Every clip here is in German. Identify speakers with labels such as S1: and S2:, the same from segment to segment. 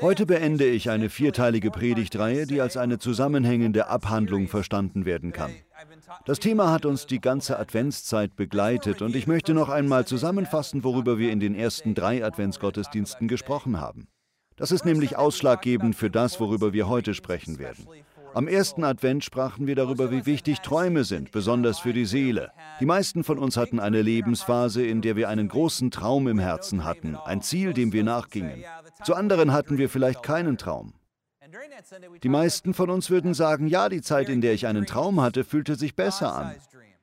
S1: Heute beende ich eine vierteilige Predigtreihe, die als eine zusammenhängende Abhandlung verstanden werden kann. Das Thema hat uns die ganze Adventszeit begleitet und ich möchte noch einmal zusammenfassen, worüber wir in den ersten drei Adventsgottesdiensten gesprochen haben. Das ist nämlich ausschlaggebend für das, worüber wir heute sprechen werden. Am ersten Advent sprachen wir darüber, wie wichtig Träume sind, besonders für die Seele. Die meisten von uns hatten eine Lebensphase, in der wir einen großen Traum im Herzen hatten, ein Ziel, dem wir nachgingen. Zu anderen hatten wir vielleicht keinen Traum. Die meisten von uns würden sagen, ja, die Zeit, in der ich einen Traum hatte, fühlte sich besser an.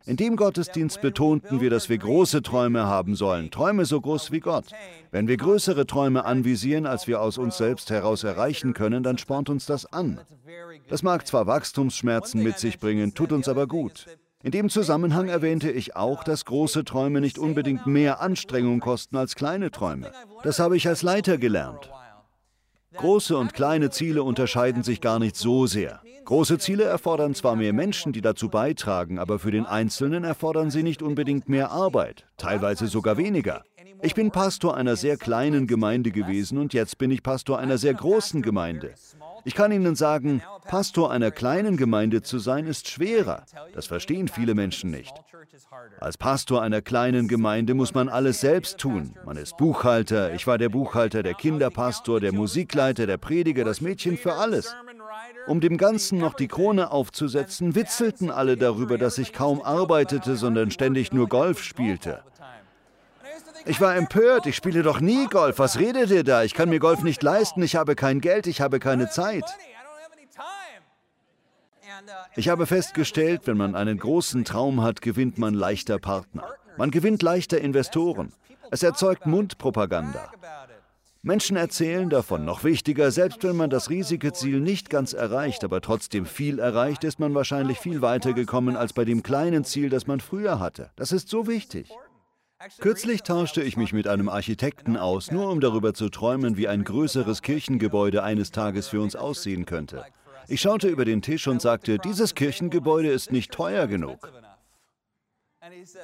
S1: In dem Gottesdienst betonten wir, dass wir große Träume haben sollen, Träume so groß wie Gott. Wenn wir größere Träume anvisieren, als wir aus uns selbst heraus erreichen können, dann spornt uns das an. Das mag zwar Wachstumsschmerzen mit sich bringen, tut uns aber gut. In dem Zusammenhang erwähnte ich auch, dass große Träume nicht unbedingt mehr Anstrengung kosten als kleine Träume. Das habe ich als Leiter gelernt. Große und kleine Ziele unterscheiden sich gar nicht so sehr. Große Ziele erfordern zwar mehr Menschen, die dazu beitragen, aber für den Einzelnen erfordern sie nicht unbedingt mehr Arbeit, teilweise sogar weniger. Ich bin Pastor einer sehr kleinen Gemeinde gewesen und jetzt bin ich Pastor einer sehr großen Gemeinde. Ich kann Ihnen sagen, Pastor einer kleinen Gemeinde zu sein, ist schwerer. Das verstehen viele Menschen nicht. Als Pastor einer kleinen Gemeinde muss man alles selbst tun. Man ist Buchhalter, ich war der Buchhalter, der Kinderpastor, der Musikleiter, der Prediger, das Mädchen für alles. Um dem Ganzen noch die Krone aufzusetzen, witzelten alle darüber, dass ich kaum arbeitete, sondern ständig nur Golf spielte. Ich war empört, ich spiele doch nie Golf. Was redet ihr da? Ich kann mir Golf nicht leisten, ich habe kein Geld, ich habe keine Zeit. Ich habe festgestellt, wenn man einen großen Traum hat, gewinnt man leichter Partner. Man gewinnt leichter Investoren. Es erzeugt Mundpropaganda. Menschen erzählen davon. Noch wichtiger, selbst wenn man das riesige Ziel nicht ganz erreicht, aber trotzdem viel erreicht, ist man wahrscheinlich viel weiter gekommen als bei dem kleinen Ziel, das man früher hatte. Das ist so wichtig. Kürzlich tauschte ich mich mit einem Architekten aus, nur um darüber zu träumen, wie ein größeres Kirchengebäude eines Tages für uns aussehen könnte. Ich schaute über den Tisch und sagte, dieses Kirchengebäude ist nicht teuer genug.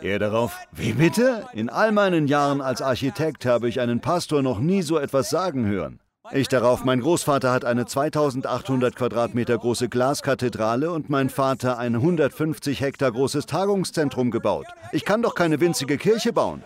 S1: Er darauf, wie bitte? In all meinen Jahren als Architekt habe ich einen Pastor noch nie so etwas sagen hören. Ich darauf, mein Großvater hat eine 2800 Quadratmeter große Glaskathedrale und mein Vater ein 150 Hektar großes Tagungszentrum gebaut. Ich kann doch keine winzige Kirche bauen.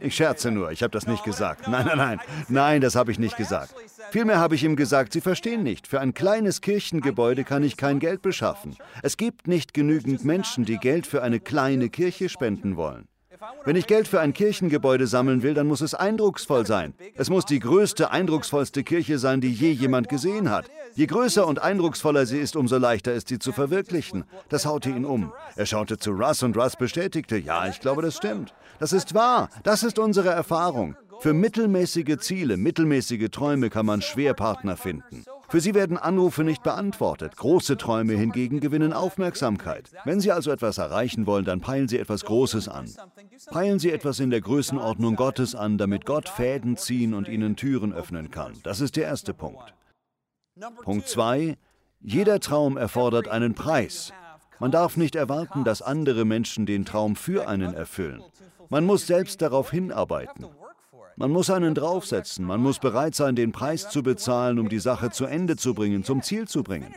S1: Ich scherze nur, ich habe das nicht gesagt. Nein, nein, nein, nein, das habe ich nicht gesagt. Vielmehr habe ich ihm gesagt, Sie verstehen nicht, für ein kleines Kirchengebäude kann ich kein Geld beschaffen. Es gibt nicht genügend Menschen, die Geld für eine kleine Kirche spenden wollen. Wenn ich Geld für ein Kirchengebäude sammeln will, dann muss es eindrucksvoll sein. Es muss die größte, eindrucksvollste Kirche sein, die je jemand gesehen hat. Je größer und eindrucksvoller sie ist, umso leichter ist sie zu verwirklichen. Das haute ihn um. Er schaute zu Russ und Russ bestätigte, ja, ich glaube, das stimmt. Das ist wahr. Das ist unsere Erfahrung. Für mittelmäßige Ziele, mittelmäßige Träume kann man schwer Partner finden. Für sie werden Anrufe nicht beantwortet. Große Träume hingegen gewinnen Aufmerksamkeit. Wenn Sie also etwas erreichen wollen, dann peilen Sie etwas Großes an. Peilen Sie etwas in der Größenordnung Gottes an, damit Gott Fäden ziehen und Ihnen Türen öffnen kann. Das ist der erste Punkt. Punkt 2. Jeder Traum erfordert einen Preis. Man darf nicht erwarten, dass andere Menschen den Traum für einen erfüllen. Man muss selbst darauf hinarbeiten. Man muss einen draufsetzen, man muss bereit sein, den Preis zu bezahlen, um die Sache zu Ende zu bringen, zum Ziel zu bringen.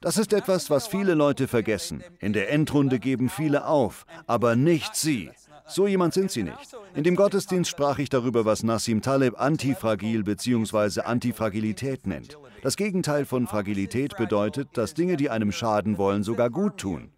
S1: Das ist etwas, was viele Leute vergessen. In der Endrunde geben viele auf, aber nicht sie. So jemand sind sie nicht. In dem Gottesdienst sprach ich darüber, was Nassim Taleb antifragil bzw. Antifragilität nennt. Das Gegenteil von Fragilität bedeutet, dass Dinge, die einem schaden wollen, sogar gut tun.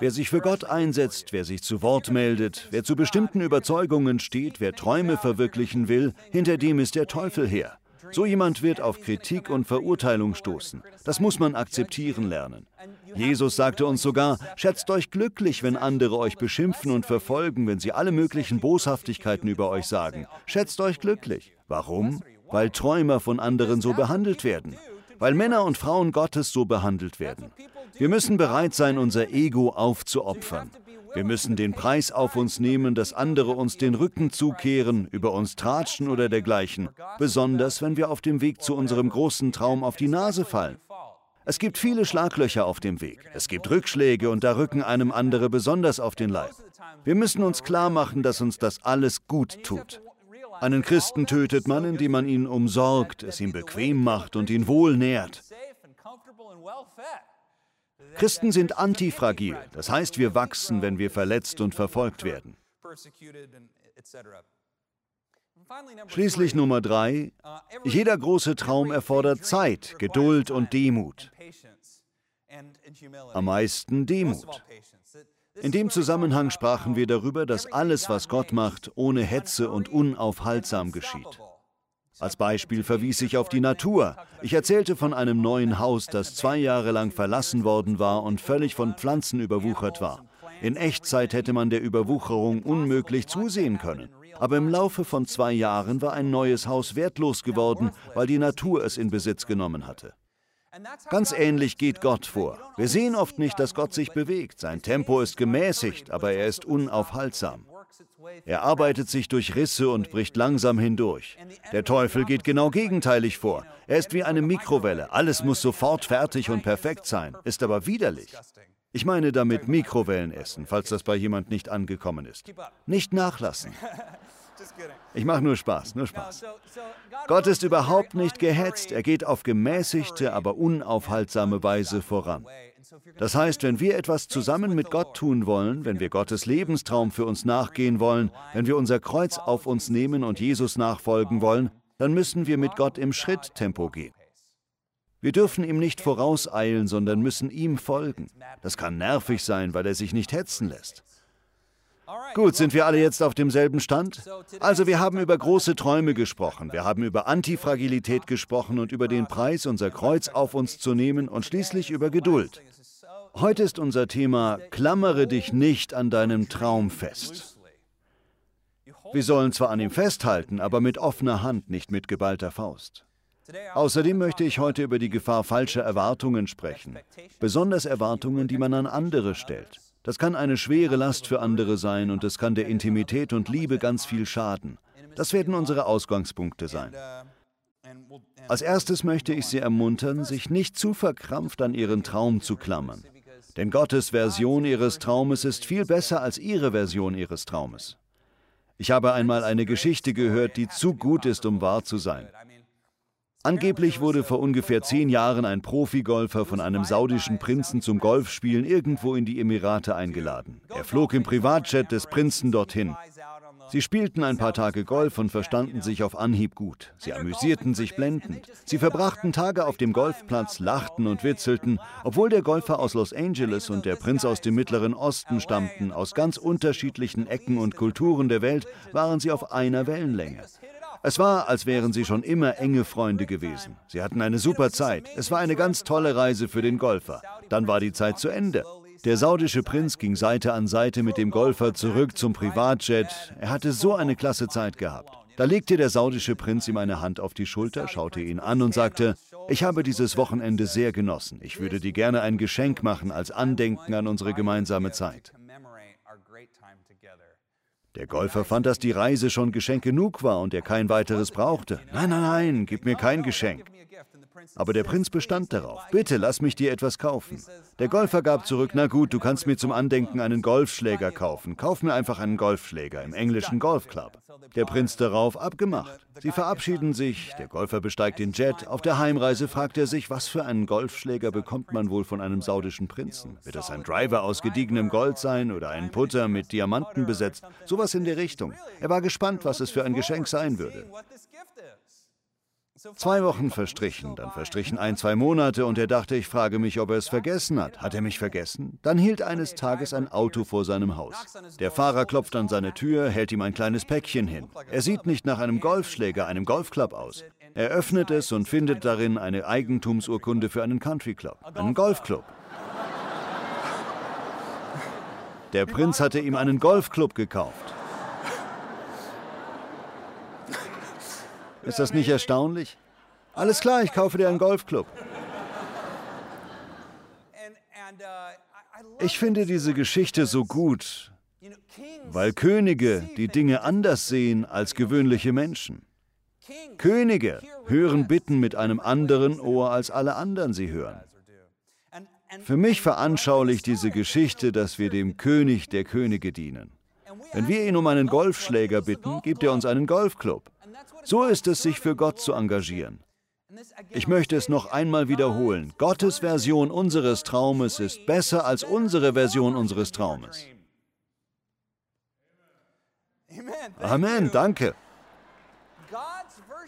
S1: Wer sich für Gott einsetzt, wer sich zu Wort meldet, wer zu bestimmten Überzeugungen steht, wer Träume verwirklichen will, hinter dem ist der Teufel her. So jemand wird auf Kritik und Verurteilung stoßen. Das muss man akzeptieren lernen. Jesus sagte uns sogar, schätzt euch glücklich, wenn andere euch beschimpfen und verfolgen, wenn sie alle möglichen Boshaftigkeiten über euch sagen. Schätzt euch glücklich. Warum? Weil Träumer von anderen so behandelt werden. Weil Männer und Frauen Gottes so behandelt werden. Wir müssen bereit sein, unser Ego aufzuopfern. Wir müssen den Preis auf uns nehmen, dass andere uns den Rücken zukehren, über uns tratschen oder dergleichen, besonders wenn wir auf dem Weg zu unserem großen Traum auf die Nase fallen. Es gibt viele Schlaglöcher auf dem Weg. Es gibt Rückschläge und da rücken einem andere besonders auf den Leib. Wir müssen uns klar machen, dass uns das alles gut tut. Einen Christen tötet man, indem man ihn umsorgt, es ihm bequem macht und ihn wohl nährt. Christen sind antifragil, das heißt, wir wachsen, wenn wir verletzt und verfolgt werden. Schließlich Nummer drei, jeder große Traum erfordert Zeit, Geduld und Demut. Am meisten Demut. In dem Zusammenhang sprachen wir darüber, dass alles, was Gott macht, ohne Hetze und unaufhaltsam geschieht. Als Beispiel verwies ich auf die Natur. Ich erzählte von einem neuen Haus, das zwei Jahre lang verlassen worden war und völlig von Pflanzen überwuchert war. In Echtzeit hätte man der Überwucherung unmöglich zusehen können. Aber im Laufe von zwei Jahren war ein neues Haus wertlos geworden, weil die Natur es in Besitz genommen hatte. Ganz ähnlich geht Gott vor. Wir sehen oft nicht, dass Gott sich bewegt. Sein Tempo ist gemäßigt, aber er ist unaufhaltsam. Er arbeitet sich durch Risse und bricht langsam hindurch. Der Teufel geht genau gegenteilig vor. Er ist wie eine Mikrowelle. Alles muss sofort fertig und perfekt sein, ist aber widerlich. Ich meine damit Mikrowellenessen, falls das bei jemand nicht angekommen ist. Nicht nachlassen. Ich mache nur Spaß, nur Spaß. Gott ist überhaupt nicht gehetzt, er geht auf gemäßigte, aber unaufhaltsame Weise voran. Das heißt, wenn wir etwas zusammen mit Gott tun wollen, wenn wir Gottes Lebenstraum für uns nachgehen wollen, wenn wir unser Kreuz auf uns nehmen und Jesus nachfolgen wollen, dann müssen wir mit Gott im Schritttempo gehen. Wir dürfen ihm nicht vorauseilen, sondern müssen ihm folgen. Das kann nervig sein, weil er sich nicht hetzen lässt. Gut, sind wir alle jetzt auf demselben Stand? Also wir haben über große Träume gesprochen, wir haben über Antifragilität gesprochen und über den Preis, unser Kreuz auf uns zu nehmen und schließlich über Geduld. Heute ist unser Thema, klammere dich nicht an deinem Traum fest. Wir sollen zwar an ihm festhalten, aber mit offener Hand, nicht mit geballter Faust. Außerdem möchte ich heute über die Gefahr falscher Erwartungen sprechen, besonders Erwartungen, die man an andere stellt. Das kann eine schwere Last für andere sein und es kann der Intimität und Liebe ganz viel schaden. Das werden unsere Ausgangspunkte sein. Als erstes möchte ich Sie ermuntern, sich nicht zu verkrampft an Ihren Traum zu klammern. Denn Gottes Version Ihres Traumes ist viel besser als Ihre Version Ihres Traumes. Ich habe einmal eine Geschichte gehört, die zu gut ist, um wahr zu sein. Angeblich wurde vor ungefähr zehn Jahren ein Profigolfer von einem saudischen Prinzen zum Golfspielen irgendwo in die Emirate eingeladen. Er flog im Privatjet des Prinzen dorthin. Sie spielten ein paar Tage Golf und verstanden sich auf Anhieb gut. Sie amüsierten sich blendend. Sie verbrachten Tage auf dem Golfplatz, lachten und witzelten. Obwohl der Golfer aus Los Angeles und der Prinz aus dem Mittleren Osten stammten, aus ganz unterschiedlichen Ecken und Kulturen der Welt, waren sie auf einer Wellenlänge. Es war, als wären sie schon immer enge Freunde gewesen. Sie hatten eine super Zeit. Es war eine ganz tolle Reise für den Golfer. Dann war die Zeit zu Ende. Der saudische Prinz ging Seite an Seite mit dem Golfer zurück zum Privatjet. Er hatte so eine klasse Zeit gehabt. Da legte der saudische Prinz ihm eine Hand auf die Schulter, schaute ihn an und sagte, ich habe dieses Wochenende sehr genossen. Ich würde dir gerne ein Geschenk machen als Andenken an unsere gemeinsame Zeit. Der Golfer fand, dass die Reise schon Geschenk genug war und er kein weiteres brauchte. Nein, nein, nein, gib mir kein Geschenk. Aber der Prinz bestand darauf. Bitte, lass mich dir etwas kaufen. Der Golfer gab zurück, na gut, du kannst mir zum Andenken einen Golfschläger kaufen. Kauf mir einfach einen Golfschläger im englischen Golfclub. Der Prinz darauf abgemacht. Sie verabschieden sich, der Golfer besteigt den Jet. Auf der Heimreise fragt er sich, was für einen Golfschläger bekommt man wohl von einem saudischen Prinzen? Wird das ein Driver aus gediegenem Gold sein oder ein Putter mit Diamanten besetzt? Sowas in der Richtung. Er war gespannt, was es für ein Geschenk sein würde. Zwei Wochen verstrichen, dann verstrichen ein, zwei Monate und er dachte, ich frage mich, ob er es vergessen hat. Hat er mich vergessen? Dann hielt eines Tages ein Auto vor seinem Haus. Der Fahrer klopft an seine Tür, hält ihm ein kleines Päckchen hin. Er sieht nicht nach einem Golfschläger, einem Golfclub aus. Er öffnet es und findet darin eine Eigentumsurkunde für einen Country Club, einen Golfclub. Der Prinz hatte ihm einen Golfclub gekauft. Ist das nicht erstaunlich? Alles klar, ich kaufe dir einen Golfclub. Ich finde diese Geschichte so gut, weil Könige die Dinge anders sehen als gewöhnliche Menschen. Könige hören Bitten mit einem anderen Ohr, als alle anderen sie hören. Für mich veranschaulicht diese Geschichte, dass wir dem König der Könige dienen. Wenn wir ihn um einen Golfschläger bitten, gibt er uns einen Golfclub. So ist es, sich für Gott zu engagieren. Ich möchte es noch einmal wiederholen. Gottes Version unseres Traumes ist besser als unsere Version unseres Traumes. Amen, danke.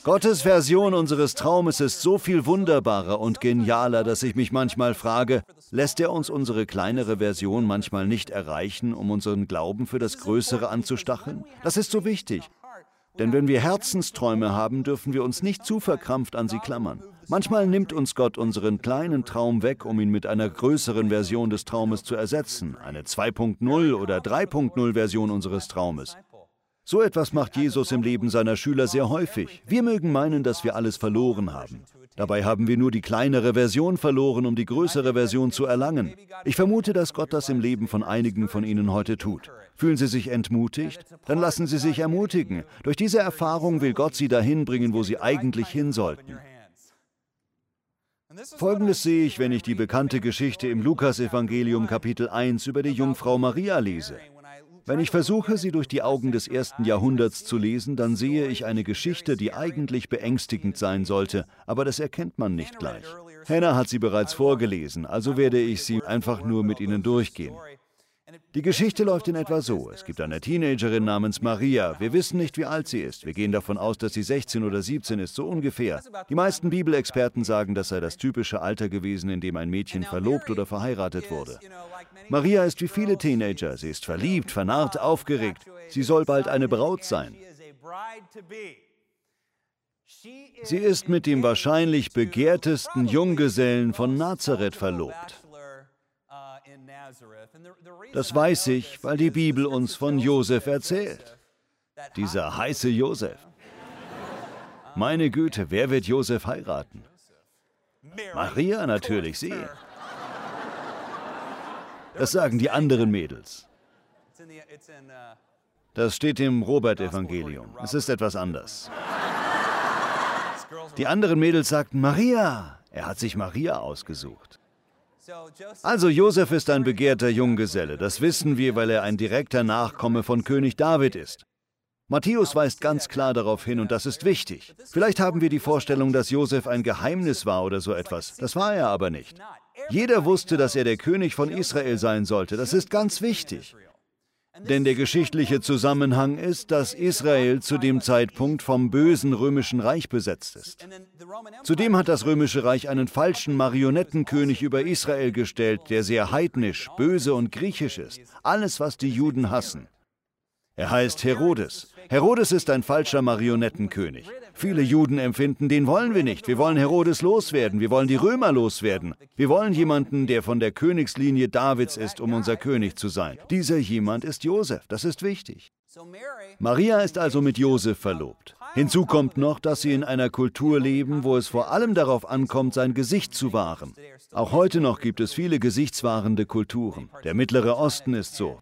S1: Gottes Version unseres Traumes ist so viel wunderbarer und genialer, dass ich mich manchmal frage, lässt er uns unsere kleinere Version manchmal nicht erreichen, um unseren Glauben für das Größere anzustacheln? Das ist so wichtig. Denn wenn wir Herzensträume haben, dürfen wir uns nicht zu verkrampft an sie klammern. Manchmal nimmt uns Gott unseren kleinen Traum weg, um ihn mit einer größeren Version des Traumes zu ersetzen, eine 2.0 oder 3.0 Version unseres Traumes. So etwas macht Jesus im Leben seiner Schüler sehr häufig. Wir mögen meinen, dass wir alles verloren haben. Dabei haben wir nur die kleinere Version verloren, um die größere Version zu erlangen. Ich vermute, dass Gott das im Leben von einigen von Ihnen heute tut. Fühlen Sie sich entmutigt? Dann lassen Sie sich ermutigen. Durch diese Erfahrung will Gott Sie dahin bringen, wo Sie eigentlich hin sollten. Folgendes sehe ich, wenn ich die bekannte Geschichte im Lukasevangelium Kapitel 1 über die Jungfrau Maria lese. Wenn ich versuche, sie durch die Augen des ersten Jahrhunderts zu lesen, dann sehe ich eine Geschichte, die eigentlich beängstigend sein sollte, aber das erkennt man nicht gleich. Hannah hat sie bereits vorgelesen, also werde ich sie einfach nur mit Ihnen durchgehen. Die Geschichte läuft in etwa so. Es gibt eine Teenagerin namens Maria. Wir wissen nicht, wie alt sie ist. Wir gehen davon aus, dass sie 16 oder 17 ist, so ungefähr. Die meisten Bibelexperten sagen, das sei das typische Alter gewesen, in dem ein Mädchen verlobt oder verheiratet wurde. Maria ist wie viele Teenager. Sie ist verliebt, vernarrt, aufgeregt. Sie soll bald eine Braut sein. Sie ist mit dem wahrscheinlich begehrtesten Junggesellen von Nazareth verlobt. Das weiß ich, weil die Bibel uns von Josef erzählt. Dieser heiße Josef. Meine Güte, wer wird Josef heiraten? Maria natürlich, sie. Das sagen die anderen Mädels. Das steht im Robert-Evangelium. Es ist etwas anders. Die anderen Mädels sagten, Maria. Er hat sich Maria ausgesucht. Also Josef ist ein begehrter Junggeselle, das wissen wir, weil er ein direkter Nachkomme von König David ist. Matthäus weist ganz klar darauf hin und das ist wichtig. Vielleicht haben wir die Vorstellung, dass Josef ein Geheimnis war oder so etwas. Das war er aber nicht. Jeder wusste, dass er der König von Israel sein sollte. Das ist ganz wichtig. Denn der geschichtliche Zusammenhang ist, dass Israel zu dem Zeitpunkt vom bösen römischen Reich besetzt ist. Zudem hat das römische Reich einen falschen Marionettenkönig über Israel gestellt, der sehr heidnisch, böse und griechisch ist. Alles, was die Juden hassen. Er heißt Herodes. Herodes ist ein falscher Marionettenkönig. Viele Juden empfinden, den wollen wir nicht. Wir wollen Herodes loswerden. Wir wollen die Römer loswerden. Wir wollen jemanden, der von der Königslinie Davids ist, um unser König zu sein. Dieser jemand ist Josef. Das ist wichtig. Maria ist also mit Josef verlobt. Hinzu kommt noch, dass sie in einer Kultur leben, wo es vor allem darauf ankommt, sein Gesicht zu wahren. Auch heute noch gibt es viele gesichtswahrende Kulturen. Der Mittlere Osten ist so.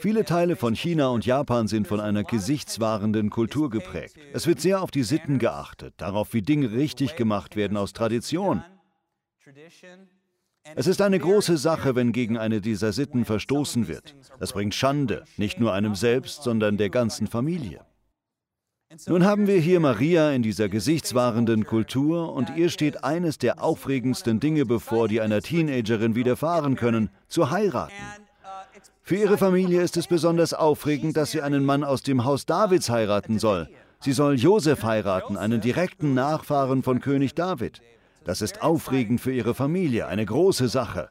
S1: Viele Teile von China und Japan sind von einer gesichtswahrenden Kultur geprägt. Es wird sehr auf die Sitten geachtet, darauf, wie Dinge richtig gemacht werden aus Tradition. Es ist eine große Sache, wenn gegen eine dieser Sitten verstoßen wird. Das bringt Schande, nicht nur einem selbst, sondern der ganzen Familie. Nun haben wir hier Maria in dieser gesichtswahrenden Kultur und ihr steht eines der aufregendsten Dinge bevor, die einer Teenagerin widerfahren können, zu heiraten. Für ihre Familie ist es besonders aufregend, dass sie einen Mann aus dem Haus Davids heiraten soll. Sie soll Josef heiraten, einen direkten Nachfahren von König David. Das ist aufregend für ihre Familie, eine große Sache.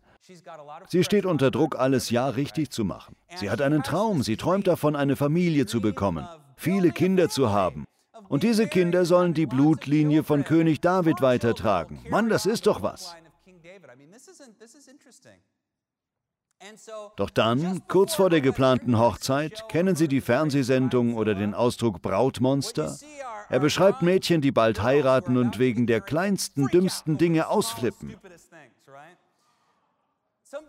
S1: Sie steht unter Druck, alles ja richtig zu machen. Sie hat einen Traum, sie träumt davon, eine Familie zu bekommen, viele Kinder zu haben. Und diese Kinder sollen die Blutlinie von König David weitertragen. Mann, das ist doch was. Doch dann, kurz vor der geplanten Hochzeit, kennen Sie die Fernsehsendung oder den Ausdruck Brautmonster? Er beschreibt Mädchen, die bald heiraten und wegen der kleinsten, dümmsten Dinge ausflippen.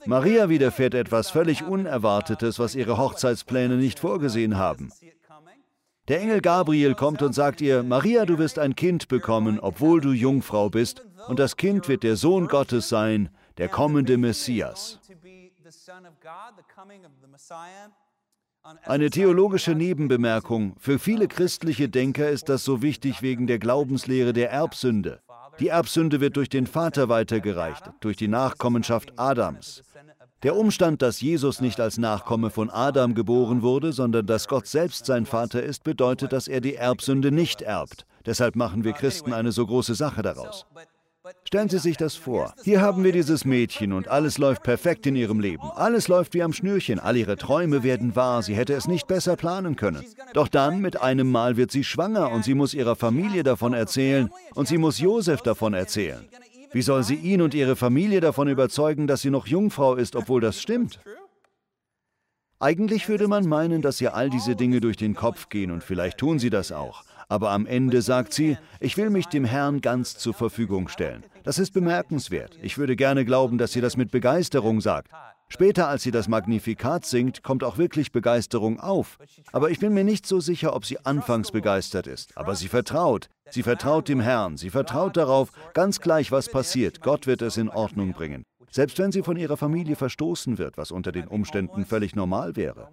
S1: Maria widerfährt etwas völlig Unerwartetes, was ihre Hochzeitspläne nicht vorgesehen haben. Der Engel Gabriel kommt und sagt ihr, Maria, du wirst ein Kind bekommen, obwohl du Jungfrau bist, und das Kind wird der Sohn Gottes sein, der kommende Messias. Eine theologische Nebenbemerkung. Für viele christliche Denker ist das so wichtig wegen der Glaubenslehre der Erbsünde. Die Erbsünde wird durch den Vater weitergereicht, durch die Nachkommenschaft Adams. Der Umstand, dass Jesus nicht als Nachkomme von Adam geboren wurde, sondern dass Gott selbst sein Vater ist, bedeutet, dass er die Erbsünde nicht erbt. Deshalb machen wir Christen eine so große Sache daraus. Stellen Sie sich das vor. Hier haben wir dieses Mädchen und alles läuft perfekt in ihrem Leben. Alles läuft wie am Schnürchen. All ihre Träume werden wahr. Sie hätte es nicht besser planen können. Doch dann, mit einem Mal, wird sie schwanger und sie muss ihrer Familie davon erzählen und sie muss Josef davon erzählen. Wie soll sie ihn und ihre Familie davon überzeugen, dass sie noch Jungfrau ist, obwohl das stimmt? Eigentlich würde man meinen, dass ihr all diese Dinge durch den Kopf gehen und vielleicht tun sie das auch. Aber am Ende sagt sie, ich will mich dem Herrn ganz zur Verfügung stellen. Das ist bemerkenswert. Ich würde gerne glauben, dass sie das mit Begeisterung sagt. Später, als sie das Magnifikat singt, kommt auch wirklich Begeisterung auf. Aber ich bin mir nicht so sicher, ob sie anfangs begeistert ist. Aber sie vertraut. Sie vertraut dem Herrn. Sie vertraut darauf, ganz gleich was passiert. Gott wird es in Ordnung bringen. Selbst wenn sie von ihrer Familie verstoßen wird, was unter den Umständen völlig normal wäre.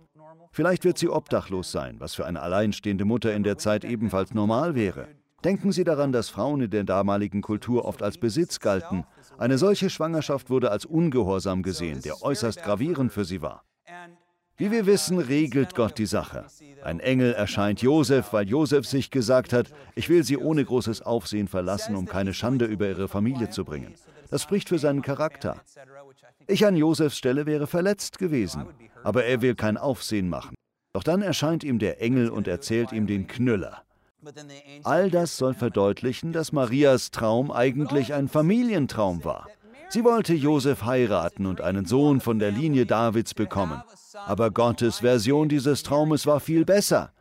S1: Vielleicht wird sie obdachlos sein, was für eine alleinstehende Mutter in der Zeit ebenfalls normal wäre. Denken Sie daran, dass Frauen in der damaligen Kultur oft als Besitz galten. Eine solche Schwangerschaft wurde als ungehorsam gesehen, der äußerst gravierend für sie war. Wie wir wissen, regelt Gott die Sache. Ein Engel erscheint Josef, weil Josef sich gesagt hat, ich will sie ohne großes Aufsehen verlassen, um keine Schande über ihre Familie zu bringen. Das spricht für seinen Charakter. Ich an Josefs Stelle wäre verletzt gewesen, aber er will kein Aufsehen machen. Doch dann erscheint ihm der Engel und erzählt ihm den Knüller. All das soll verdeutlichen, dass Marias Traum eigentlich ein Familientraum war. Sie wollte Josef heiraten und einen Sohn von der Linie Davids bekommen. Aber Gottes Version dieses Traumes war viel besser.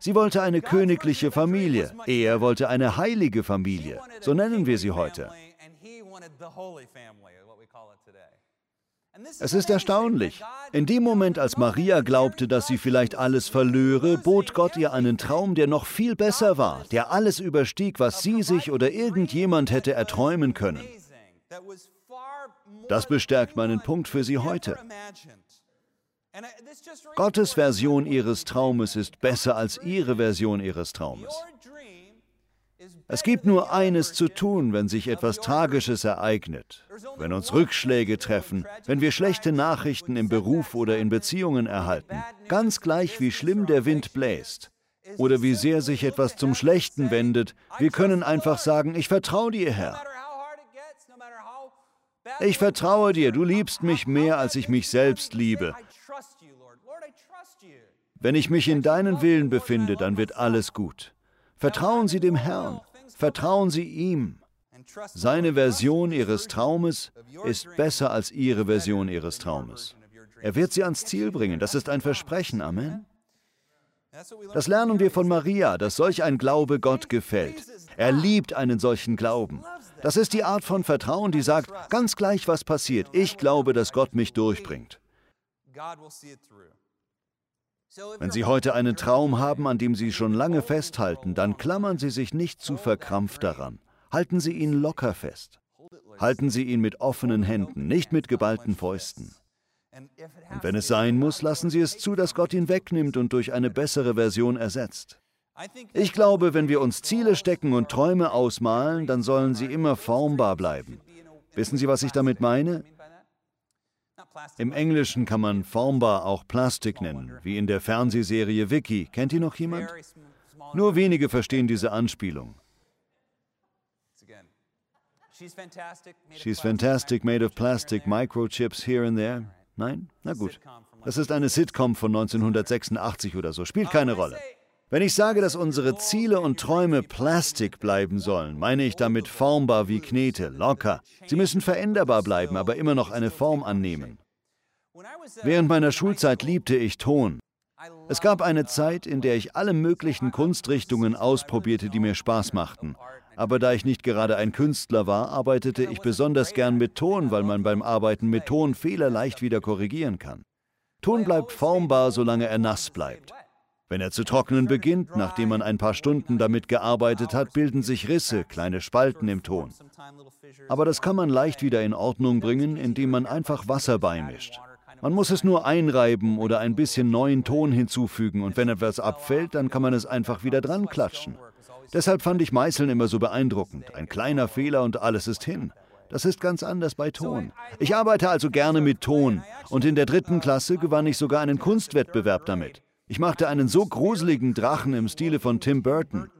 S1: Sie wollte eine königliche Familie, er wollte eine heilige Familie, so nennen wir sie heute. Es ist erstaunlich. In dem Moment, als Maria glaubte, dass sie vielleicht alles verlöre, bot Gott ihr einen Traum, der noch viel besser war, der alles überstieg, was sie sich oder irgendjemand hätte erträumen können. Das bestärkt meinen Punkt für Sie heute. Gottes Version Ihres Traumes ist besser als Ihre Version Ihres Traumes. Es gibt nur eines zu tun, wenn sich etwas Tragisches ereignet, wenn uns Rückschläge treffen, wenn wir schlechte Nachrichten im Beruf oder in Beziehungen erhalten, ganz gleich wie schlimm der Wind bläst oder wie sehr sich etwas zum Schlechten wendet, wir können einfach sagen, ich vertraue dir, Herr. Ich vertraue dir, du liebst mich mehr, als ich mich selbst liebe. Wenn ich mich in deinen Willen befinde, dann wird alles gut. Vertrauen Sie dem Herrn. Vertrauen Sie ihm. Seine Version Ihres Traumes ist besser als Ihre Version Ihres Traumes. Er wird Sie ans Ziel bringen. Das ist ein Versprechen. Amen. Das lernen wir von Maria, dass solch ein Glaube Gott gefällt. Er liebt einen solchen Glauben. Das ist die Art von Vertrauen, die sagt, ganz gleich was passiert, ich glaube, dass Gott mich durchbringt. Wenn Sie heute einen Traum haben, an dem Sie schon lange festhalten, dann klammern Sie sich nicht zu verkrampft daran. Halten Sie ihn locker fest. Halten Sie ihn mit offenen Händen, nicht mit geballten Fäusten. Und wenn es sein muss, lassen Sie es zu, dass Gott ihn wegnimmt und durch eine bessere Version ersetzt. Ich glaube, wenn wir uns Ziele stecken und Träume ausmalen, dann sollen sie immer formbar bleiben. Wissen Sie, was ich damit meine? Im Englischen kann man formbar auch Plastik nennen, wie in der Fernsehserie Vicky. Kennt ihr noch jemand? Nur wenige verstehen diese Anspielung. She's fantastic, made of plastic, microchips here and there. Nein? Na gut. Das ist eine Sitcom von 1986 oder so. Spielt keine Rolle. Wenn ich sage, dass unsere Ziele und Träume Plastik bleiben sollen, meine ich damit formbar wie Knete, locker. Sie müssen veränderbar bleiben, aber immer noch eine Form annehmen. Während meiner Schulzeit liebte ich Ton. Es gab eine Zeit, in der ich alle möglichen Kunstrichtungen ausprobierte, die mir Spaß machten. Aber da ich nicht gerade ein Künstler war, arbeitete ich besonders gern mit Ton, weil man beim Arbeiten mit Ton Fehler leicht wieder korrigieren kann. Ton bleibt formbar, solange er nass bleibt. Wenn er zu trocknen beginnt, nachdem man ein paar Stunden damit gearbeitet hat, bilden sich Risse, kleine Spalten im Ton. Aber das kann man leicht wieder in Ordnung bringen, indem man einfach Wasser beimischt. Man muss es nur einreiben oder ein bisschen neuen Ton hinzufügen und wenn etwas abfällt, dann kann man es einfach wieder dran klatschen. Deshalb fand ich Meißeln immer so beeindruckend. Ein kleiner Fehler und alles ist hin. Das ist ganz anders bei Ton. Ich arbeite also gerne mit Ton und in der dritten Klasse gewann ich sogar einen Kunstwettbewerb damit. Ich machte einen so gruseligen Drachen im Stile von Tim Burton.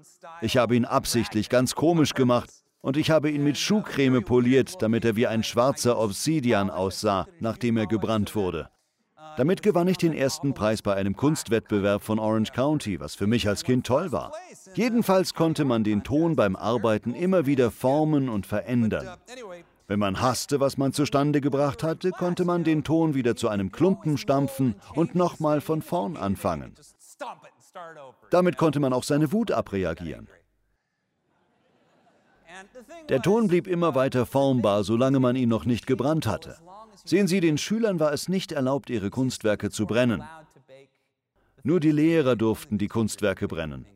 S1: Ich habe ihn absichtlich ganz komisch gemacht und ich habe ihn mit Schuhcreme poliert, damit er wie ein schwarzer Obsidian aussah, nachdem er gebrannt wurde. Damit gewann ich den ersten Preis bei einem Kunstwettbewerb von Orange County, was für mich als Kind toll war. Jedenfalls konnte man den Ton beim Arbeiten immer wieder formen und verändern. Wenn man hasste, was man zustande gebracht hatte, konnte man den Ton wieder zu einem Klumpen stampfen und nochmal von vorn anfangen. Damit konnte man auch seine Wut abreagieren. Der Ton blieb immer weiter formbar, solange man ihn noch nicht gebrannt hatte. Sehen Sie, den Schülern war es nicht erlaubt, ihre Kunstwerke zu brennen. Nur die Lehrer durften die Kunstwerke brennen.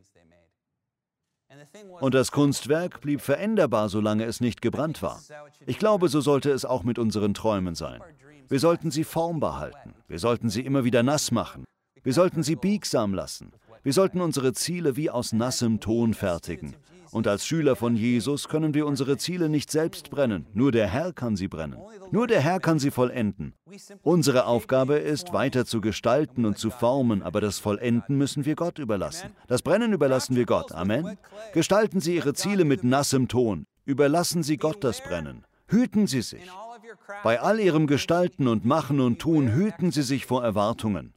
S1: Und das Kunstwerk blieb veränderbar, solange es nicht gebrannt war. Ich glaube, so sollte es auch mit unseren Träumen sein. Wir sollten sie formbar halten. Wir sollten sie immer wieder nass machen. Wir sollten sie biegsam lassen. Wir sollten unsere Ziele wie aus nassem Ton fertigen. Und als Schüler von Jesus können wir unsere Ziele nicht selbst brennen, nur der Herr kann sie brennen. Nur der Herr kann sie vollenden. Unsere Aufgabe ist, weiter zu gestalten und zu formen, aber das Vollenden müssen wir Gott überlassen. Das Brennen überlassen wir Gott. Amen. Gestalten Sie Ihre Ziele mit nassem Ton. Überlassen Sie Gott das Brennen. Hüten Sie sich. Bei all Ihrem Gestalten und Machen und Tun hüten Sie sich vor Erwartungen.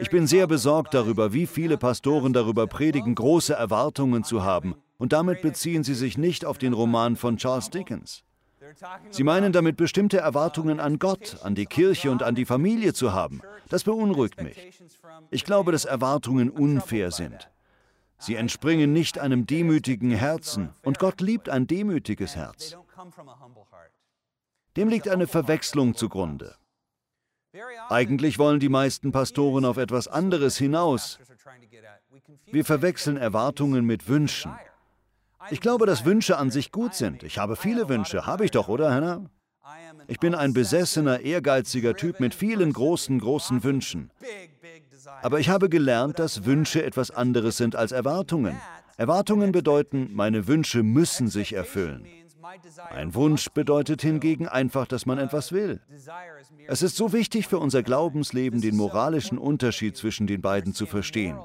S1: Ich bin sehr besorgt darüber, wie viele Pastoren darüber predigen, große Erwartungen zu haben und damit beziehen sie sich nicht auf den Roman von Charles Dickens. Sie meinen damit bestimmte Erwartungen an Gott, an die Kirche und an die Familie zu haben. Das beunruhigt mich. Ich glaube, dass Erwartungen unfair sind. Sie entspringen nicht einem demütigen Herzen und Gott liebt ein demütiges Herz. Dem liegt eine Verwechslung zugrunde. Eigentlich wollen die meisten Pastoren auf etwas anderes hinaus. Wir verwechseln Erwartungen mit Wünschen. Ich glaube, dass Wünsche an sich gut sind. Ich habe viele Wünsche, habe ich doch, oder, Hannah? Ich bin ein besessener, ehrgeiziger Typ mit vielen großen, großen Wünschen. Aber ich habe gelernt, dass Wünsche etwas anderes sind als Erwartungen. Erwartungen bedeuten, meine Wünsche müssen sich erfüllen. Ein Wunsch bedeutet hingegen einfach, dass man etwas will. Es ist so wichtig für unser Glaubensleben, den moralischen Unterschied zwischen den beiden zu verstehen.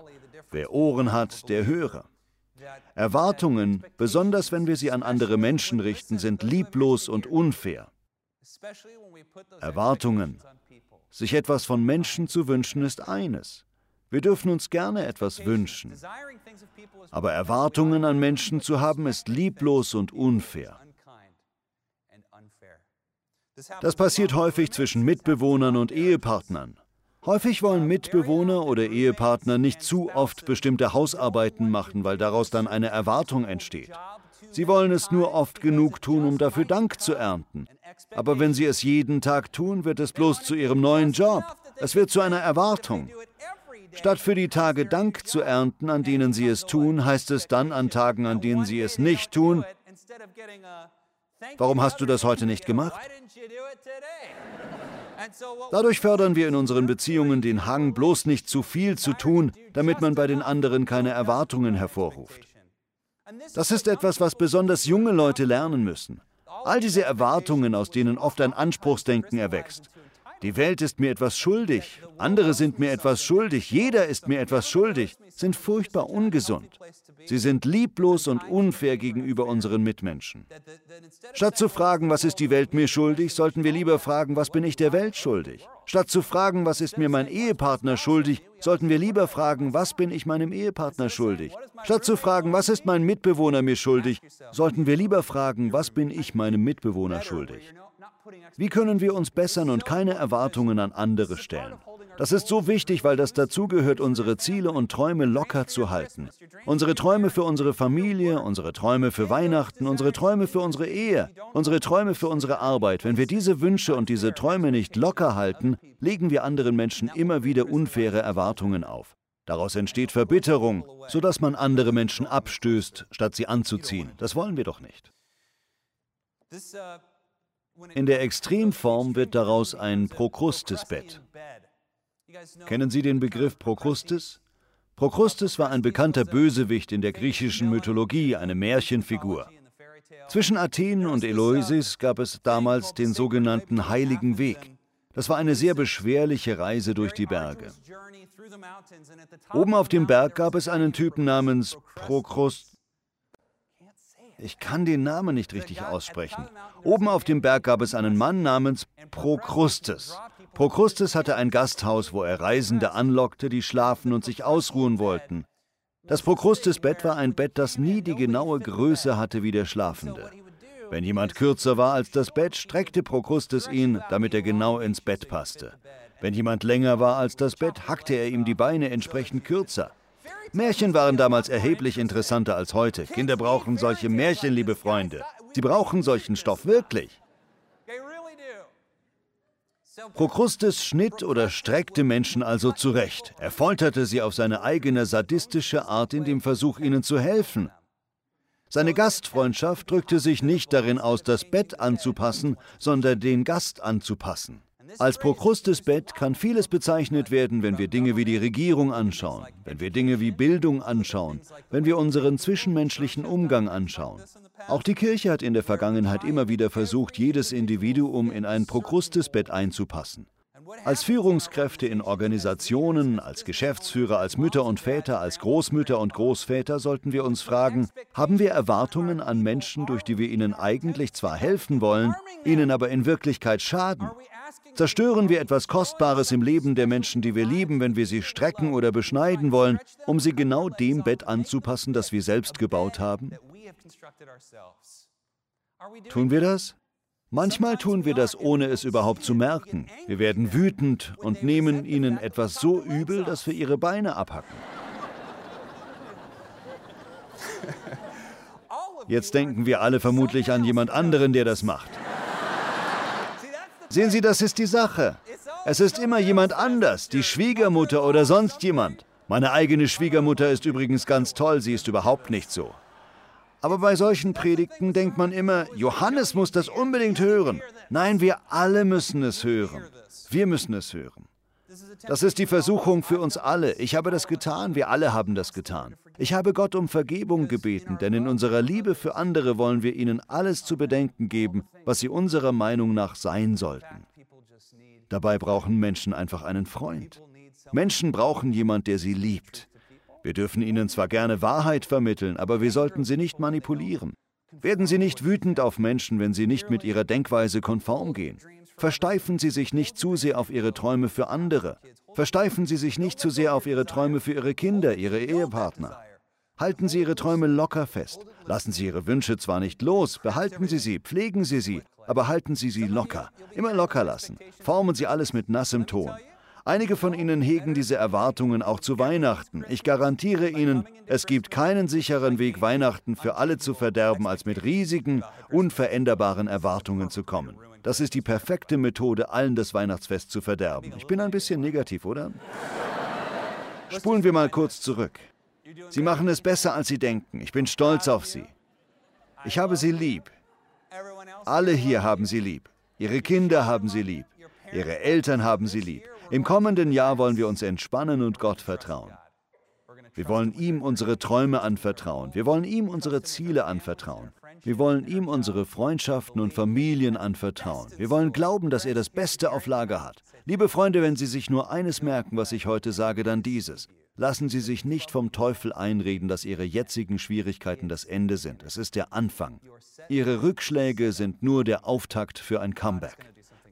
S1: Wer Ohren hat, der höre. Erwartungen, besonders wenn wir sie an andere Menschen richten, sind lieblos und unfair. Erwartungen, sich etwas von Menschen zu wünschen, ist eines. Wir dürfen uns gerne etwas wünschen. Aber Erwartungen an Menschen zu haben, ist lieblos und unfair. Das passiert häufig zwischen Mitbewohnern und Ehepartnern. Häufig wollen Mitbewohner oder Ehepartner nicht zu oft bestimmte Hausarbeiten machen, weil daraus dann eine Erwartung entsteht. Sie wollen es nur oft genug tun, um dafür Dank zu ernten. Aber wenn sie es jeden Tag tun, wird es bloß zu ihrem neuen Job. Es wird zu einer Erwartung. Statt für die Tage Dank zu ernten, an denen sie es tun, heißt es dann an Tagen, an denen sie es nicht tun, warum hast du das heute nicht gemacht? Dadurch fördern wir in unseren Beziehungen den Hang, bloß nicht zu viel zu tun, damit man bei den anderen keine Erwartungen hervorruft. Das ist etwas, was besonders junge Leute lernen müssen. All diese Erwartungen, aus denen oft ein Anspruchsdenken erwächst. Die Welt ist mir etwas schuldig, andere sind mir etwas schuldig, jeder ist mir etwas schuldig, sind furchtbar ungesund. Sie sind lieblos und unfair gegenüber unseren Mitmenschen. Statt zu fragen, was ist die Welt mir schuldig, sollten wir lieber fragen, was bin ich der Welt schuldig. Statt zu fragen, was ist mir mein Ehepartner schuldig, sollten wir lieber fragen, was bin ich meinem Ehepartner schuldig. Statt zu fragen, was ist mein Mitbewohner mir schuldig, sollten wir lieber fragen, was bin ich meinem Mitbewohner schuldig. Wie können wir uns bessern und keine Erwartungen an andere stellen? Das ist so wichtig, weil das dazugehört, unsere Ziele und Träume locker zu halten. Unsere Träume für unsere Familie, unsere Träume für Weihnachten, unsere Träume für unsere Ehe, unsere Träume für unsere Arbeit. Wenn wir diese Wünsche und diese Träume nicht locker halten, legen wir anderen Menschen immer wieder unfaire Erwartungen auf. Daraus entsteht Verbitterung, sodass man andere Menschen abstößt, statt sie anzuziehen. Das wollen wir doch nicht. In der Extremform wird daraus ein Prokrustesbett. Kennen Sie den Begriff Prokrustes? Prokrustes war ein bekannter Bösewicht in der griechischen Mythologie, eine Märchenfigur. Zwischen Athen und Eleusis gab es damals den sogenannten Heiligen Weg. Das war eine sehr beschwerliche Reise durch die Berge. Oben auf dem Berg gab es einen Typen namens Prokrust. Ich kann den Namen nicht richtig aussprechen. Oben auf dem Berg gab es einen Mann namens Prokrustes. Prokrustes hatte ein Gasthaus, wo er Reisende anlockte, die schlafen und sich ausruhen wollten. Das Prokrustes-Bett war ein Bett, das nie die genaue Größe hatte wie der Schlafende. Wenn jemand kürzer war als das Bett, streckte Prokrustes ihn, damit er genau ins Bett passte. Wenn jemand länger war als das Bett, hackte er ihm die Beine entsprechend kürzer. Märchen waren damals erheblich interessanter als heute. Kinder brauchen solche Märchen, liebe Freunde. Sie brauchen solchen Stoff wirklich. Prokrustes schnitt oder streckte Menschen also zurecht. Er folterte sie auf seine eigene sadistische Art in dem Versuch, ihnen zu helfen. Seine Gastfreundschaft drückte sich nicht darin aus, das Bett anzupassen, sondern den Gast anzupassen. Als Prokrustes Bett kann vieles bezeichnet werden, wenn wir Dinge wie die Regierung anschauen, wenn wir Dinge wie Bildung anschauen, wenn wir unseren zwischenmenschlichen Umgang anschauen. Auch die Kirche hat in der Vergangenheit immer wieder versucht, jedes Individuum in ein Prokrustes Bett einzupassen. Als Führungskräfte in Organisationen, als Geschäftsführer, als Mütter und Väter, als Großmütter und Großväter sollten wir uns fragen, haben wir Erwartungen an Menschen, durch die wir ihnen eigentlich zwar helfen wollen, ihnen aber in Wirklichkeit schaden? Zerstören wir etwas Kostbares im Leben der Menschen, die wir lieben, wenn wir sie strecken oder beschneiden wollen, um sie genau dem Bett anzupassen, das wir selbst gebaut haben? Tun wir das? Manchmal tun wir das, ohne es überhaupt zu merken. Wir werden wütend und nehmen ihnen etwas so übel, dass wir ihre Beine abhacken. Jetzt denken wir alle vermutlich an jemand anderen, der das macht. Sehen Sie, das ist die Sache. Es ist immer jemand anders, die Schwiegermutter oder sonst jemand. Meine eigene Schwiegermutter ist übrigens ganz toll, sie ist überhaupt nicht so. Aber bei solchen Predigten denkt man immer, Johannes muss das unbedingt hören. Nein, wir alle müssen es hören. Wir müssen es hören. Das ist die Versuchung für uns alle. Ich habe das getan, wir alle haben das getan. Ich habe Gott um Vergebung gebeten, denn in unserer Liebe für andere wollen wir ihnen alles zu bedenken geben, was sie unserer Meinung nach sein sollten. Dabei brauchen Menschen einfach einen Freund. Menschen brauchen jemand, der sie liebt. Wir dürfen ihnen zwar gerne Wahrheit vermitteln, aber wir sollten sie nicht manipulieren. Werden Sie nicht wütend auf Menschen, wenn sie nicht mit ihrer Denkweise konform gehen. Versteifen Sie sich nicht zu sehr auf Ihre Träume für andere. Versteifen Sie sich nicht zu sehr auf Ihre Träume für Ihre Kinder, Ihre Ehepartner. Halten Sie Ihre Träume locker fest. Lassen Sie Ihre Wünsche zwar nicht los, behalten Sie sie, pflegen Sie sie, aber halten Sie sie locker. Immer locker lassen. Formen Sie alles mit nassem Ton. Einige von Ihnen hegen diese Erwartungen auch zu Weihnachten. Ich garantiere Ihnen, es gibt keinen sicheren Weg, Weihnachten für alle zu verderben, als mit riesigen, unveränderbaren Erwartungen zu kommen. Das ist die perfekte Methode, allen das Weihnachtsfest zu verderben. Ich bin ein bisschen negativ, oder? Spulen wir mal kurz zurück. Sie machen es besser, als Sie denken. Ich bin stolz auf Sie. Ich habe Sie lieb. Alle hier haben Sie lieb. Ihre Kinder haben Sie lieb. Ihre Eltern haben Sie lieb. Im kommenden Jahr wollen wir uns entspannen und Gott vertrauen. Wir wollen ihm unsere Träume anvertrauen. Wir wollen ihm unsere Ziele anvertrauen. Wir wollen ihm unsere Freundschaften und Familien anvertrauen. Wir wollen glauben, dass er das Beste auf Lager hat. Liebe Freunde, wenn Sie sich nur eines merken, was ich heute sage, dann dieses. Lassen Sie sich nicht vom Teufel einreden, dass Ihre jetzigen Schwierigkeiten das Ende sind. Es ist der Anfang. Ihre Rückschläge sind nur der Auftakt für ein Comeback.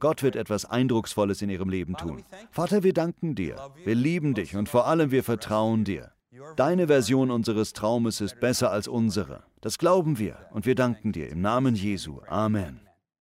S1: Gott wird etwas Eindrucksvolles in ihrem Leben tun. Vater, wir danken dir. Wir lieben dich und vor allem wir vertrauen dir. Deine Version unseres Traumes ist besser als unsere. Das glauben wir und wir danken dir im Namen Jesu. Amen.